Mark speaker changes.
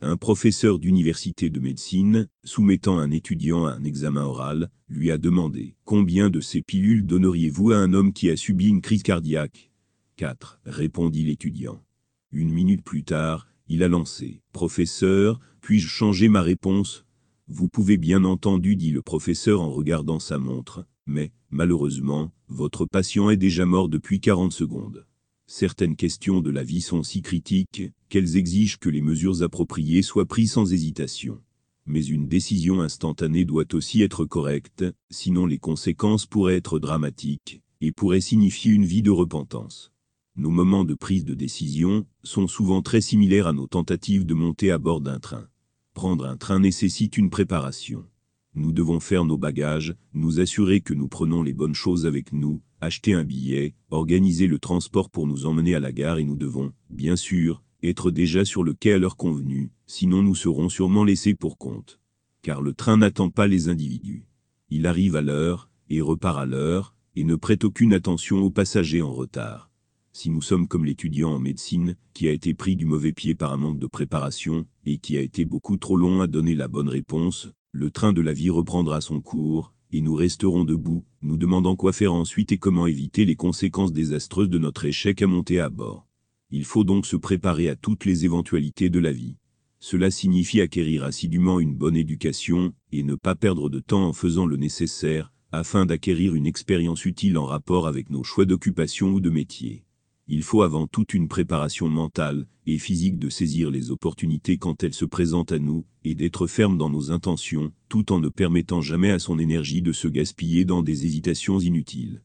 Speaker 1: Un professeur d'université de médecine, soumettant un étudiant à un examen oral, lui a demandé « Combien de ces pilules donneriez-vous à un homme qui a subi une crise cardiaque ?» Quatre, répondit l'étudiant. Une minute plus tard, il a lancé « Professeur, puis-je changer ma réponse ?» Vous pouvez bien entendu, dit le professeur en regardant sa montre, mais, malheureusement, votre patient est déjà mort depuis 40 secondes. Certaines questions de la vie sont si critiques qu'elles exigent que les mesures appropriées soient prises sans hésitation. Mais une décision instantanée doit aussi être correcte, sinon les conséquences pourraient être dramatiques et pourraient signifier une vie de repentance. Nos moments de prise de décision sont souvent très similaires à nos tentatives de monter à bord d'un train. Prendre un train nécessite une préparation. Nous devons faire nos bagages, nous assurer que nous prenons les bonnes choses avec nous, acheter un billet, organiser le transport pour nous emmener à la gare et nous devons, bien sûr, être déjà sur le quai à l'heure convenue, sinon nous serons sûrement laissés pour compte. Car le train n'attend pas les individus. Il arrive à l'heure, et repart à l'heure, et ne prête aucune attention aux passagers en retard. Si nous sommes comme l'étudiant en médecine, qui a été pris du mauvais pied par un manque de préparation, et qui a été beaucoup trop long à donner la bonne réponse, le train de la vie reprendra son cours, et nous resterons debout, nous demandant quoi faire ensuite et comment éviter les conséquences désastreuses de notre échec à monter à bord. Il faut donc se préparer à toutes les éventualités de la vie. Cela signifie acquérir assidûment une bonne éducation, et ne pas perdre de temps en faisant le nécessaire, afin d'acquérir une expérience utile en rapport avec nos choix d'occupation ou de métier. Il faut avant tout une préparation mentale et physique de saisir les opportunités quand elles se présentent à nous, et d'être ferme dans nos intentions, tout en ne permettant jamais à son énergie de se gaspiller dans des hésitations inutiles.